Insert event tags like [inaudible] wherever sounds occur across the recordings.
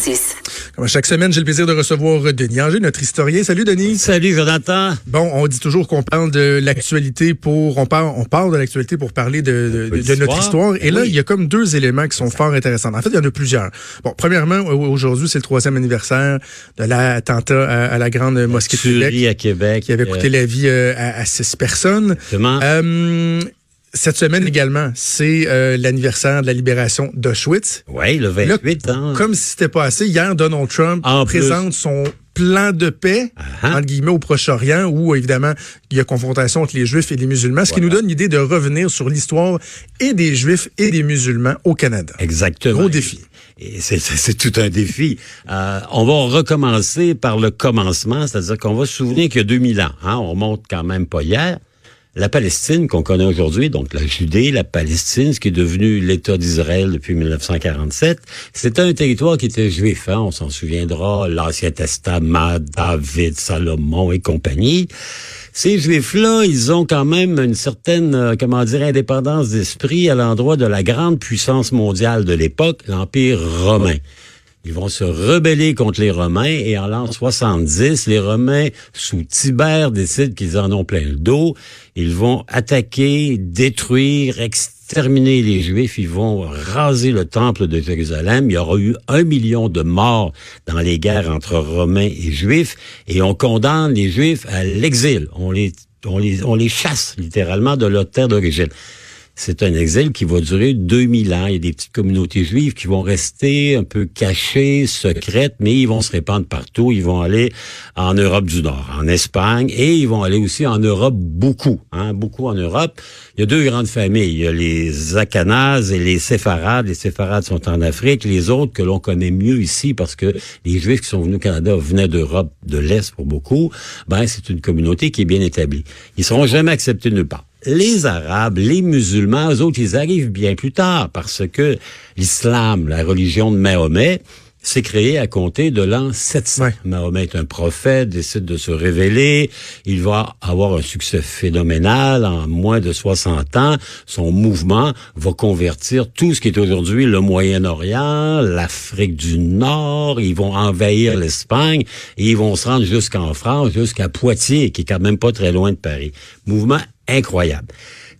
1056. Comme chaque semaine, j'ai le plaisir de recevoir Denis Anger, notre historien. Salut Denis. Salut Jonathan. Bon, on dit toujours qu'on parle de l'actualité pour on parle on parle de l'actualité pour parler de, de, de notre histoire. Et Ben là, oui. il y a comme deux éléments qui sont fort intéressants. En fait, il y en a plusieurs. Bon, premièrement, aujourd'hui, c'est le troisième anniversaire de l'attentat à, à la grande mosquée de Québec à Québec. qui avait coûté la vie euh, à, à six personnes. Exactement. Euh, cette semaine également, c'est euh, l'anniversaire de la libération d'Auschwitz. oui, le 28 ans. Comme si c'était pas assez, hier, Donald Trump En plus. présente son plan de paix, Ah. entre guillemets, au Proche-Orient, où, évidemment, il y a confrontation entre les Juifs et les musulmans, ce qui nous donne l'idée de revenir sur l'histoire et des Juifs et des musulmans au Canada. Exactement. Gros défi. C'est- tout un défi. Euh, on va recommencer par le commencement, c'est-à-dire qu'on va se souvenir qu'il y a 2000 ans, hein, on monte quand même pas hier, la Palestine qu'on connaît aujourd'hui, donc la Judée, la Palestine, ce qui est devenu l'État d'Israël depuis 1947, c'était un territoire qui était juif. Hein, on s'en souviendra, l'Ancien Testament, David, Salomon et compagnie. Ces Juifs-là, ils ont quand même une certaine, euh, comment dire, indépendance d'esprit à l'endroit de la grande puissance mondiale de l'époque, l'Empire romain. Ils vont se rebeller contre les Romains et en l'an 70, les Romains, sous Tibère, décident qu'ils en ont plein le dos. Ils vont attaquer, détruire, exterminer les Juifs. Ils vont raser le temple de Jérusalem. Il y aura eu un million de morts dans les guerres entre Romains et Juifs et on condamne les Juifs à l'exil. On les, on les, on les chasse littéralement de leur terre d'origine. C'est un exil qui va durer 2000 ans. Il y a des petites communautés juives qui vont rester un peu cachées, secrètes, mais ils vont se répandre partout. Ils vont aller en Europe du Nord, en Espagne, et ils vont aller aussi en Europe beaucoup, hein, beaucoup en Europe. Il y a deux grandes familles. Les Akanazes et les Séfarades. Les Séfarades sont en Afrique. Les autres que l'on connaît mieux ici, parce que les Juifs qui sont venus au Canada venaient d'Europe de l'Est pour beaucoup, ben c'est une communauté qui est bien établie. Ils seront jamais acceptés nulle part les Arabes, les musulmans, eux autres, ils arrivent bien plus tard parce que l'islam, la religion de Mahomet, s'est créé à compter de l'an 700. Ouais. Mahomet est un prophète, décide de se révéler. Il va avoir un succès phénoménal en moins de 60 ans. Son mouvement va convertir tout ce qui est aujourd'hui le Moyen-Orient, l'Afrique du Nord. Ils vont envahir l'Espagne et ils vont se rendre jusqu'en France, jusqu'à Poitiers, qui est quand même pas très loin de Paris. Mouvement incroyable.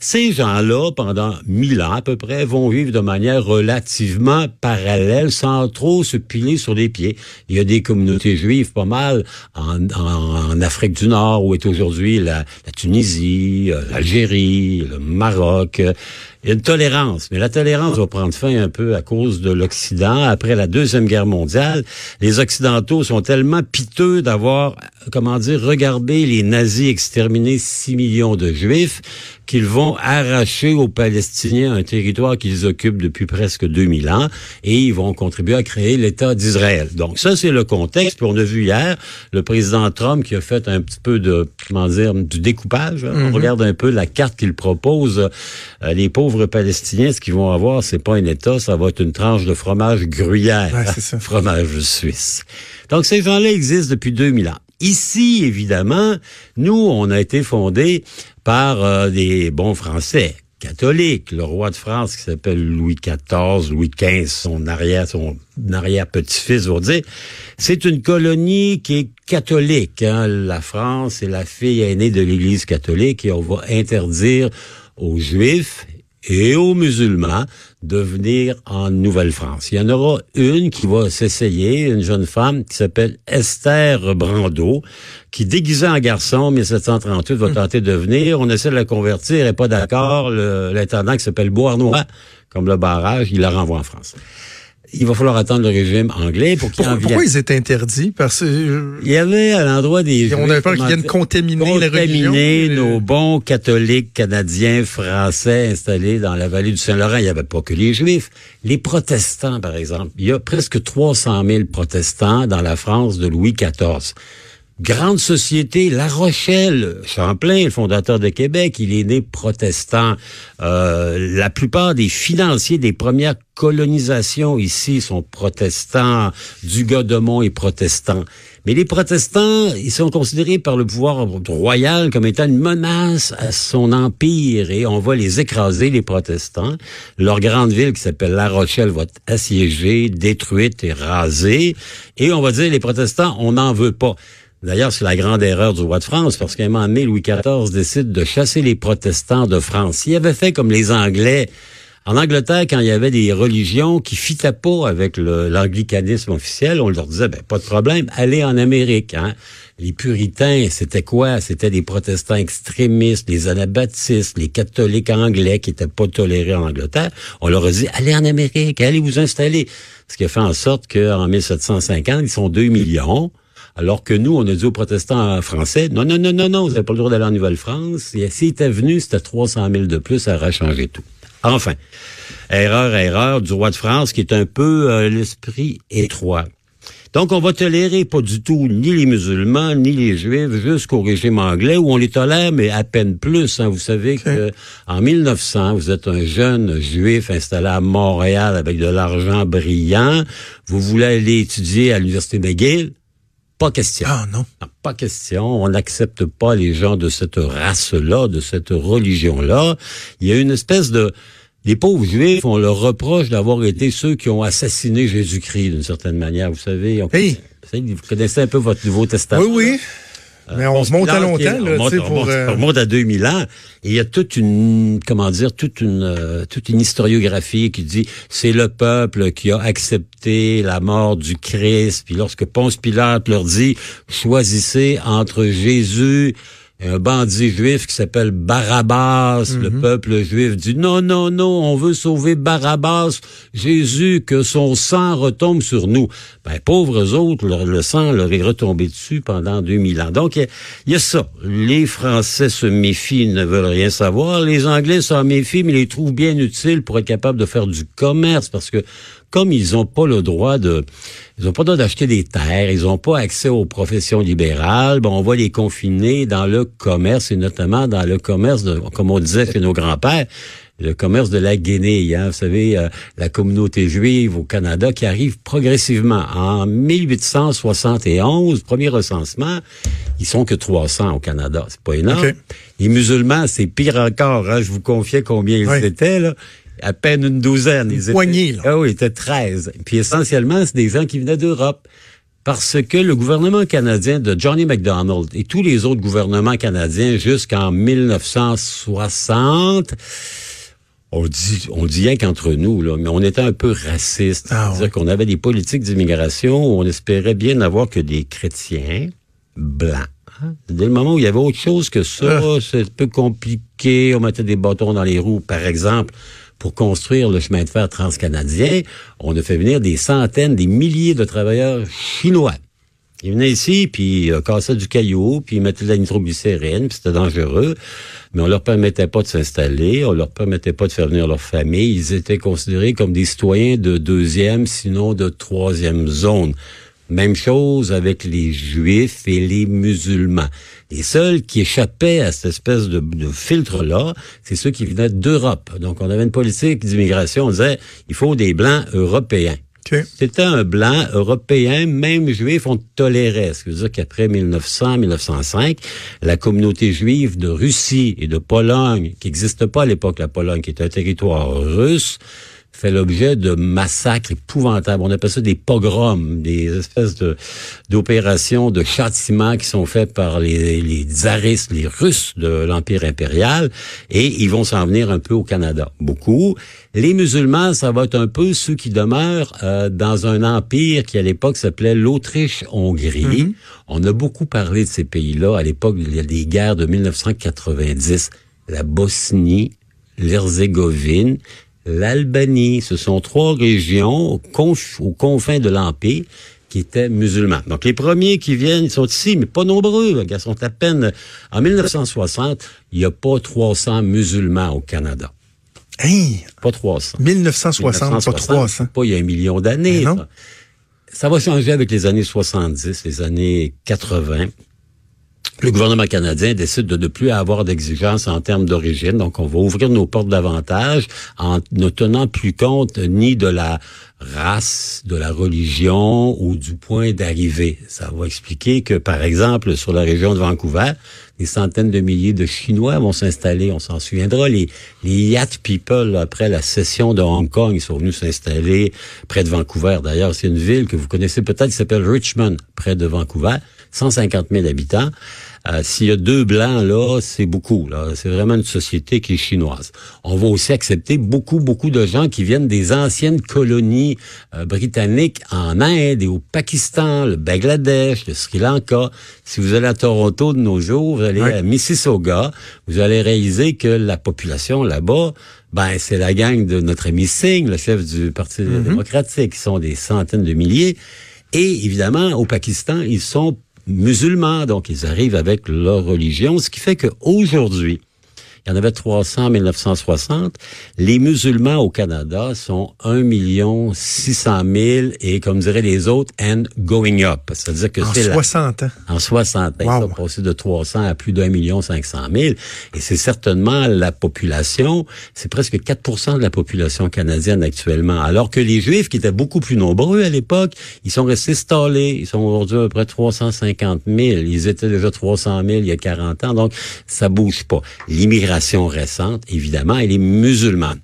Ces gens-là, pendant mille ans à peu près, vont vivre de manière relativement parallèle, sans trop se piler sur les pieds. Il y a des communautés juives pas mal en, Afrique du Nord, où est aujourd'hui la, Tunisie, euh, l'Algérie, le Maroc. Il y a une tolérance, mais la tolérance va prendre fin un peu à cause de l'Occident. Après la Deuxième Guerre mondiale, les Occidentaux sont tellement piteux d'avoir, comment dire, regardé les nazis exterminer 6 millions de Juifs qu'ils vont arracher aux Palestiniens un territoire qu'ils occupent depuis presque 2000 ans et ils vont contribuer à créer l'État d'Israël. Donc ça, c'est le contexte. Puis on a vu hier le président Trump qui a fait un petit peu de, comment dire, du découpage. hein. On regarde un peu la carte qu'il propose. Euh, les pauvres Palestiniens, ce qu'ils vont avoir, c'est pas un État, ça va être une tranche de fromage gruyère. Ouais, c'est ça. [laughs] fromage suisse. Donc ces gens-là existent depuis 2000 ans. Ici, évidemment, nous, on a été fondés par euh, des bons Français catholiques. Le roi de France qui s'appelle Louis XIV, Louis XV, son arrière, son arrière-petit-fils, vous dire, c'est une colonie qui est catholique. hein. La France est la fille aînée de l'Église catholique et on va interdire aux Juifs et aux musulmans de venir en Nouvelle-France. Il y en aura une qui va s'essayer, une jeune femme qui s'appelle Esther Brando, qui déguisée en garçon, en 1738, va tenter de venir. On essaie de la convertir, elle n'est pas d'accord. L'intendant qui s'appelle Beauharnois, comme le barrage, il la renvoie en France. Il va falloir attendre le régime anglais pour qu'il Pourquoi, pourquoi ils étaient interdits? Parce que euh, Il y avait à l'endroit des on avait peur qu'ils viennent contaminer la contaminer Euh, nos bons catholiques canadiens, français installés dans la vallée du Saint-Laurent. Il n'y avait pas que les juifs. Les protestants, par exemple. Il y a presque 300 000 protestants dans la France de Louis XIV. Grande société, La Rochelle, Champlain, le fondateur de Québec, il est né protestant. Euh, la plupart des financiers des premières colonisations ici sont protestants. Du Godemont est protestant. Mais les protestants, ils sont considérés par le pouvoir royal comme étant une menace à son empire et on va les écraser, les protestants. Leur grande ville qui s'appelle La Rochelle va être assiégée, détruite et rasée. Et on va dire, les protestants, on n'en veut pas. D'ailleurs, c'est la grande erreur du roi de France, parce qu'à un moment donné, Louis XIV décide de chasser les protestants de France. S'il avait fait comme les Anglais, en Angleterre, quand il y avait des religions qui fitaient pas avec l'anglicanisme officiel, on leur disait, ben, pas de problème, allez en Amérique. Hein. Les puritains, c'était quoi? C'était des protestants extrémistes, les anabaptistes, les catholiques anglais qui étaient pas tolérés en Angleterre. On leur a dit, allez en Amérique, allez vous installer. Ce qui a fait en sorte qu'en 1750, ils sont 2 millions. Alors que nous, on a dit aux protestants français, non, non, non, non, non, vous n'avez pas le droit d'aller en Nouvelle-France. Et s'ils étaient venus, c'était 300 000 de plus, ça aurait changé tout. Enfin, erreur, erreur du roi de France qui est un peu euh, l'esprit étroit. Donc, on va tolérer pas du tout ni les musulmans, ni les juifs jusqu'au régime anglais où on les tolère, mais à peine plus. Hein. Vous savez que en 1900, vous êtes un jeune juif installé à Montréal avec de l'argent brillant. Vous voulez aller étudier à l'Université McGill. Pas question. Ah non. Pas question. On n'accepte pas les gens de cette race-là, de cette religion-là. Il y a une espèce de... Les pauvres juifs, on leur reproche d'avoir été ceux qui ont assassiné Jésus-Christ d'une certaine manière. Vous savez, on... vous connaissez un peu votre Nouveau Testament. Oui, oui. Mais on se monte à longtemps, là, on, monte, pour, euh, on, monte, à 2000 ans. Et il y a toute une, comment dire, toute une, euh, toute une historiographie qui dit c'est le peuple qui a accepté la mort du Christ. Puis lorsque Ponce Pilate leur dit choisissez entre Jésus un bandit juif qui s'appelle Barabbas. Le mhm. peuple juif dit non, non, non, on veut sauver Barabbas, Jésus, que son sang retombe sur nous. Ben, pauvres autres, le, sang leur est retombé dessus pendant 2000 ans. Donc, il y, a ça. Les Français se méfient, ne veulent rien savoir. Les Anglais s'en méfient, mais les trouvent bien utiles pour être capables de faire du commerce parce que comme ils n'ont pas le droit de, ils ont pas le droit d'acheter des terres, ils n'ont pas accès aux professions libérales, bon, on va les confiner dans le commerce et notamment dans le commerce de, comme on disait chez nos grands-pères, le commerce de la Guinée, hein, vous savez, euh, la communauté juive au Canada qui arrive progressivement. En 1871, premier recensement, ils sont que 300 au Canada, c'est pas énorme. Les musulmans, c'est pire encore. Hein, je vous confiais combien ils étaient là à peine une douzaine. Ils étaient, Ah oui, ils étaient 13. Puis essentiellement, c'est des gens qui venaient d'Europe. Parce que le gouvernement canadien de Johnny MacDonald et tous les autres gouvernements canadiens jusqu'en 1960, on dit, on dit rien qu'entre nous, là, mais on était un peu raciste. Ah C'est-à-dire qu'on avait des politiques d'immigration où on espérait bien n'avoir que des chrétiens blancs. Hein? Dès le moment où il y avait autre chose que ça, ah. c'est un peu compliqué, on mettait des bâtons dans les roues, par exemple pour construire le chemin de fer transcanadien, on a fait venir des centaines, des milliers de travailleurs chinois. Ils venaient ici, puis ils cassaient du caillou, puis ils mettaient de la nitroglycérine, puis c'était dangereux. Mais on leur permettait pas de s'installer, on leur permettait pas de faire venir leur famille. Ils étaient considérés comme des citoyens de deuxième, sinon de troisième zone. Même chose avec les juifs et les musulmans. Les seuls qui échappaient à cette espèce de, filtre-là, c'est ceux qui venaient d'Europe. Donc, on avait une politique d'immigration, on disait, il faut des blancs européens. C'était un blanc européen, même juif, on tolérait. Ce qui veut dire qu'après 1900-1905, la communauté juive de Russie et de Pologne, qui n'existe pas à l'époque, la Pologne, qui est un territoire russe, fait l'objet de massacres épouvantables. On appelle ça des pogroms, des espèces de d'opérations de châtiments qui sont faits par les, les tsaristes, les Russes de l'Empire impérial, et ils vont s'en venir un peu au Canada. Beaucoup. Les musulmans, ça va être un peu ceux qui demeurent euh, dans un empire qui à l'époque s'appelait l'Autriche-Hongrie. Mm-hmm. On a beaucoup parlé de ces pays-là à l'époque des guerres de 1990. La Bosnie, l'Herzégovine, l'Albanie. Ce sont trois régions aux, confins de l'Empire qui étaient musulmans. Donc, les premiers qui viennent, ils sont ici, mais pas nombreux. Ils sont à peine... En 1960, il n'y a pas 300 musulmans au Canada. Hein? Pas 300. 1960, pas 300. Pas il y a un million d'années. Ça. ça va changer avec les années 70, les années 80. Le gouvernement canadien décide de ne plus avoir d'exigences en termes d'origine. Donc, on va ouvrir nos portes davantage en ne tenant plus compte ni de la race, de la religion ou du point d'arrivée. Ça va expliquer que, par exemple, sur la région de Vancouver, des centaines de milliers de Chinois vont s'installer. On s'en souviendra. Les, les Yat People, après la cession de Hong Kong, ils sont venus s'installer près de Vancouver. D'ailleurs, c'est une ville que vous connaissez peut-être, qui s'appelle Richmond, près de Vancouver. 150 000 habitants. Euh, S'il y a deux blancs, là, c'est beaucoup. Là. C'est vraiment une société qui est chinoise. On va aussi accepter beaucoup, beaucoup de gens qui viennent des anciennes colonies euh, britanniques en Inde et au Pakistan, le Bangladesh, le Sri Lanka. Si vous allez à Toronto de nos jours, vous allez à Mississauga, vous allez réaliser que la population là-bas, ben c'est la gang de notre ami Singh, le chef du Parti mm-hmm. démocratique, qui sont des centaines de milliers. Et évidemment, au Pakistan, ils sont musulmans, donc ils arrivent avec leur religion, ce qui fait qu'aujourd'hui, il y en avait 300 en 1960. Les musulmans au Canada sont 1 million 600 000 et, comme diraient les autres, and going up. C'est-à-dire que c'est... En 60 ans. En 60 ans. Wow. Ça passé de 300 à plus d'un million 500 000. Et c'est certainement la population, c'est presque 4% de la population canadienne actuellement. Alors que les Juifs, qui étaient beaucoup plus nombreux à l'époque, ils sont restés stallés. Ils sont aujourd'hui à peu près 350 000. Ils étaient déjà 300 000 il y a 40 ans. Donc, ça bouge pas. L'immigration récente, évidemment, elle est musulmane.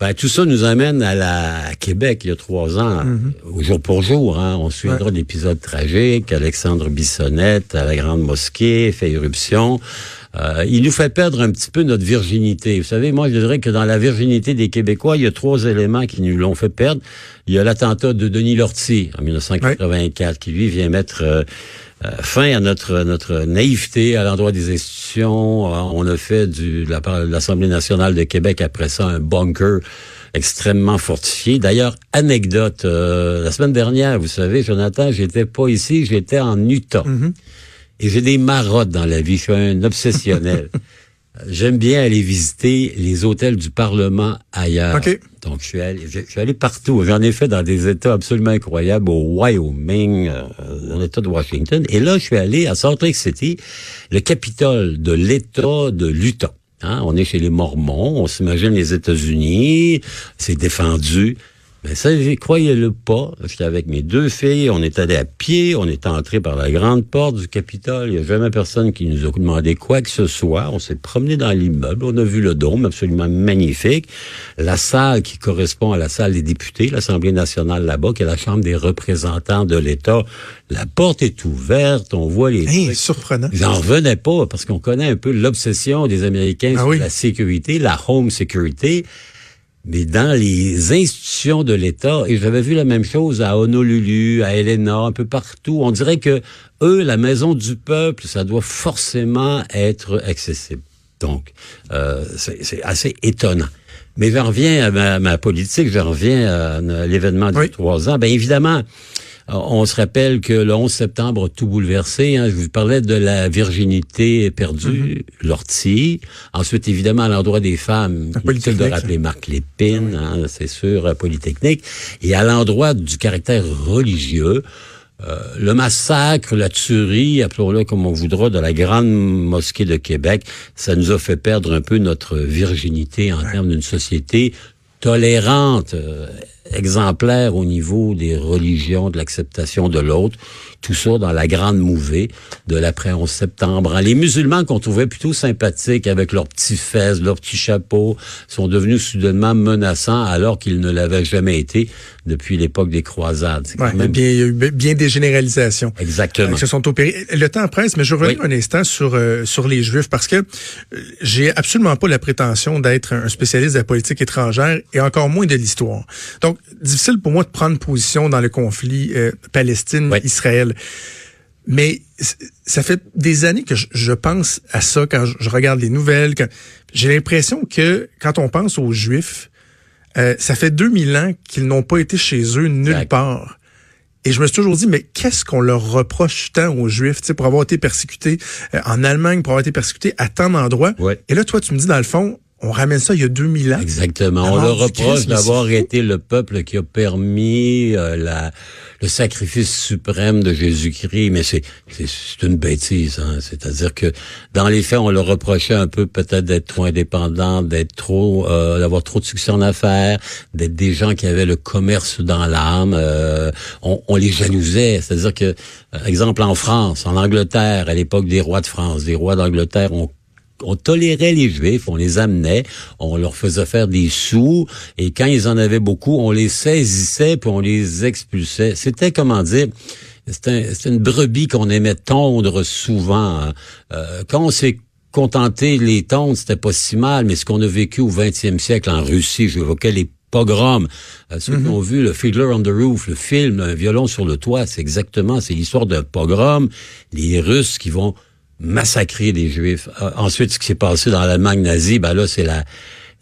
Ben, tout ça nous amène à la Québec il y a trois ans, mm-hmm. jour pour jour. Hein. On suivra ouais. l'épisode tragique, Alexandre Bissonnette à la Grande Mosquée fait éruption. Euh, il nous fait perdre un petit peu notre virginité. Vous savez, moi, je dirais que dans la virginité des Québécois, il y a trois éléments qui nous l'ont fait perdre. Il y a l'attentat de Denis Lortie en 1984, qui lui vient mettre euh, euh, fin à notre notre naïveté à l'endroit des institutions. Euh, on a fait du, de l'Assemblée nationale de Québec après ça un bunker extrêmement fortifié. D'ailleurs, anecdote, la semaine dernière, vous savez, Jonathan, j'étais pas ici, j'étais en Utah. Mm-hmm. Et j'ai des marottes dans la vie, je suis un obsessionnel. [laughs] J'aime bien aller visiter les hôtels du Parlement ailleurs. Donc, je suis, allé, je, suis allé partout. J'en ai fait dans des États absolument incroyables, au Wyoming, euh, dans l'État de Washington. Et là, je suis allé à Salt Lake City, le capitole de l'État de l'Utah. Hein, on est chez les Mormons, on s'imagine les États-Unis, c'est défendu. Mais ça, croyez-le pas. J'étais avec mes deux filles, on est allé à pied, on est entré par la grande porte du Capitole. Il n'y a jamais personne qui nous a demandé quoi que ce soit. On s'est promené dans l'immeuble, on a vu le dôme absolument magnifique. La salle qui correspond à la salle des députés, l'Assemblée nationale là-bas, qui est la Chambre des représentants de l'État. La porte est ouverte, on voit les... Hey, surprenant. J'en revenais pas, parce qu'on connaît un peu l'obsession des Américains ah sur la sécurité, la home security mais dans les institutions de l'État, et j'avais vu la même chose à Honolulu, à Helena, un peu partout, on dirait que eux, la maison du peuple, ça doit forcément être accessible. Donc, euh, c'est assez étonnant. Mais je reviens à ma, politique, je reviens à, l'événement du trois ans. Bien évidemment, on se rappelle que le 11 septembre a tout bouleversé. Hein. Je vous parlais de la virginité perdue, mm-hmm. l'ortie. Ensuite, évidemment, à l'endroit des femmes, inutile de rappeler Marc Lépine, hein, c'est sûr, Polytechnique. Et à l'endroit du caractère religieux, euh, le massacre, la tuerie, appelons-le comme on voudra, de la grande mosquée de Québec, ça nous a fait perdre un peu notre virginité en termes d'une société tolérante, euh, exemplaire au niveau des religions, de l'acceptation de l'autre, tout ça dans la grande mouvée de l'après 11 septembre. Les musulmans qu'on trouvait plutôt sympathiques avec leurs petits fesses, leurs petits chapeaux, sont devenus soudainement menaçants alors qu'ils ne l'avaient jamais été depuis l'époque des croisades. Ouais, même... bien, il y a eu bien des généralisations. Exactement. Euh, qui se sont opérées. Le temps presse, mais je reviens oui. un instant sur euh, sur les Juifs parce que j'ai absolument pas la prétention d'être un spécialiste de la politique étrangère et encore moins de l'histoire. Donc, difficile pour moi de prendre position dans le conflit euh, Palestine-Israël. Mais ça fait des années que je, je pense à ça quand je, je regarde les nouvelles. J'ai l'impression que quand on pense aux Juifs, euh, ça fait 2000 ans qu'ils n'ont pas été chez eux nulle exact. part. Et je me suis toujours dit, mais qu'est-ce qu'on leur reproche tant aux Juifs, pour avoir été persécutés euh, en Allemagne, pour avoir été persécutés à tant d'endroits? Ouais. Et là, toi, tu me dis, dans le fond, on ramène ça il y a 2000 ans. Exactement. on le reproche d'avoir été le peuple qui a permis euh, la, le sacrifice suprême de Jésus-Christ, mais c'est c'est une bêtise. Hein? C'est-à-dire que dans les faits, on le reprochait un peu peut-être d'être trop indépendant, d'être trop, euh, d'avoir trop de succès en affaires, d'être des gens qui avaient le commerce dans l'âme. Euh, on, on, les jalousait. C'est-à-dire que, exemple en France, en Angleterre, à l'époque des rois de France, des rois d'Angleterre ont on tolérait les Juifs, on les amenait, on leur faisait faire des sous, et quand ils en avaient beaucoup, on les saisissait puis on les expulsait. C'était, comment dire, c'était une brebis qu'on aimait tondre souvent. Hein. Euh, quand on s'est contenté de les tondre, c'était pas si mal, mais ce qu'on a vécu au 20e siècle en Russie, j'évoquais les pogroms. Euh, ceux qui mhm. ont vu le Fiddler on the Roof, le film Un violon sur le toit, c'est exactement, c'est l'histoire d'un pogrom. Les Russes qui vont massacrer des Juifs. Euh, ensuite, ce qui s'est passé dans l'Allemagne nazie, ben là, c'est la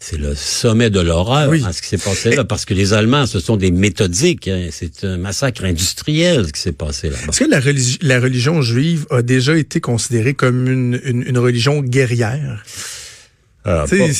c'est le sommet de l'horreur, hein, ce qui s'est passé là, parce que les Allemands, ce sont des méthodiques. Hein, c'est un massacre industriel, ce qui s'est passé là. Est-ce que la, la, religion juive a déjà été considérée comme une, une, une religion guerrière? Euh, pas, ben,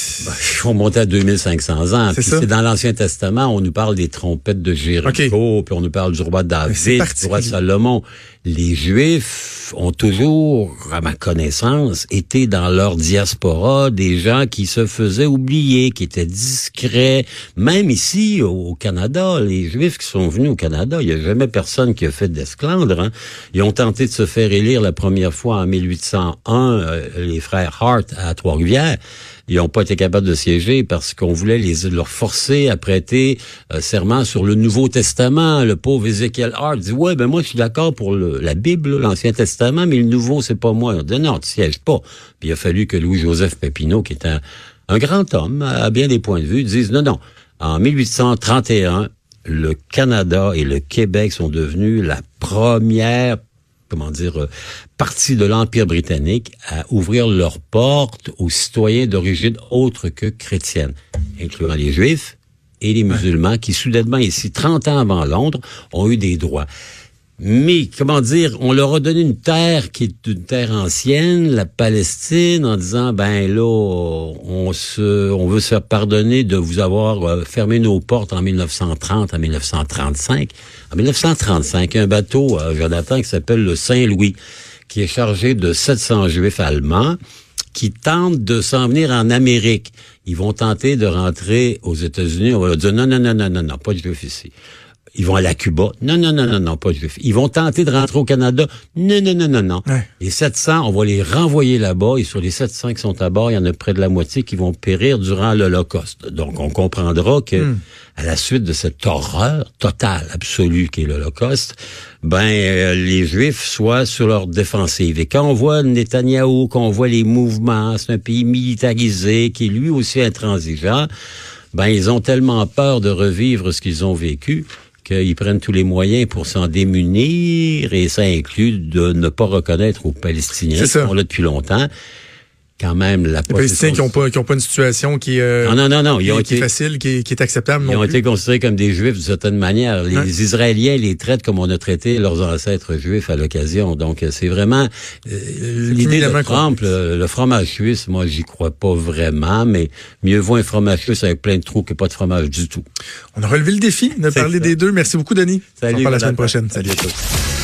on montait à 2500 ans. c'est dans l'Ancien Testament, on nous parle des trompettes de Jéricho, puis on nous parle du roi David, du roi Salomon. Les Juifs ont toujours, à ma connaissance, été dans leur diaspora des gens qui se faisaient oublier, qui étaient discrets. Même ici, au Canada, les Juifs qui sont venus au Canada, il n'y a jamais personne qui a fait d'esclandre. Hein. Ils ont tenté de se faire élire la première fois en 1801, euh, les frères Hart à Trois-Rivières ils n'ont pas été capables de siéger parce qu'on voulait les leur forcer à prêter euh, serment sur le Nouveau Testament. Le pauvre Ezekiel Hart dit ouais ben moi je suis d'accord pour la Bible, l'Ancien Testament, mais le Nouveau c'est pas moi. On dit non tu sièges pas. Puis il a fallu que Louis-Joseph Pépineau, qui est un, un grand homme à bien des points de vue, dise non non. En 1831, le Canada et le Québec sont devenus la première comment dire, euh, partie de l'Empire britannique à ouvrir leurs portes aux citoyens d'origine autre que chrétienne, incluant les Juifs et les musulmans qui, soudainement, ici, 30 ans avant Londres, ont eu des droits. Mais, comment dire, on leur a donné une terre qui est une terre ancienne, la Palestine, en disant, ben là, on se, veut se pardonner de vous avoir euh, fermé nos portes en 1930, en 1935. En 1935, un bateau, euh, Jonathan, qui s'appelle le Saint-Louis, qui est chargé de 700 juifs allemands, qui tentent de s'en venir en Amérique. Ils vont tenter de rentrer aux États-Unis. On va leur dire, non, non, non, non, non, non, pas de juifs ici. Ils vont aller à Cuba. Non, non, non, non, non, pas juifs. Ils vont tenter de rentrer au Canada. Non, non, non, non, non. Les 700, on va les renvoyer là-bas. Et sur les 700 qui sont à bord, il y en a près de la moitié qui vont périr durant l'Holocauste. Donc, on comprendra que, hmm. à la suite de cette horreur totale, absolue qu'est l'Holocauste, ben, euh, les Juifs soient sur leur défensive. Et quand on voit Netanyahou, quand on voit les mouvements, c'est un pays militarisé qui est lui aussi intransigeant, ben, ils ont tellement peur de revivre ce qu'ils ont vécu qu'ils prennent tous les moyens pour s'en démunir et ça inclut de ne pas reconnaître aux Palestiniens qui sont là depuis longtemps quand même la Les Palestiniens qui n'ont pas, pas une situation qui, euh, non, non, non, non. Ils ont été, facile, qui, est acceptable. Ils ont été considérés comme des Juifs d'une certaine manière. Les Israéliens les traitent comme on a traité leurs ancêtres juifs à l'occasion. Donc c'est vraiment euh, l'idée de Trump, le, fromage suisse. Moi, j'y crois pas vraiment, mais mieux vaut un fromage suisse avec plein de trous que pas de fromage du tout. On a relevé le défi de parler des deux. Merci beaucoup, Denis. Salut. On se la semaine prochaine. Salut à tous.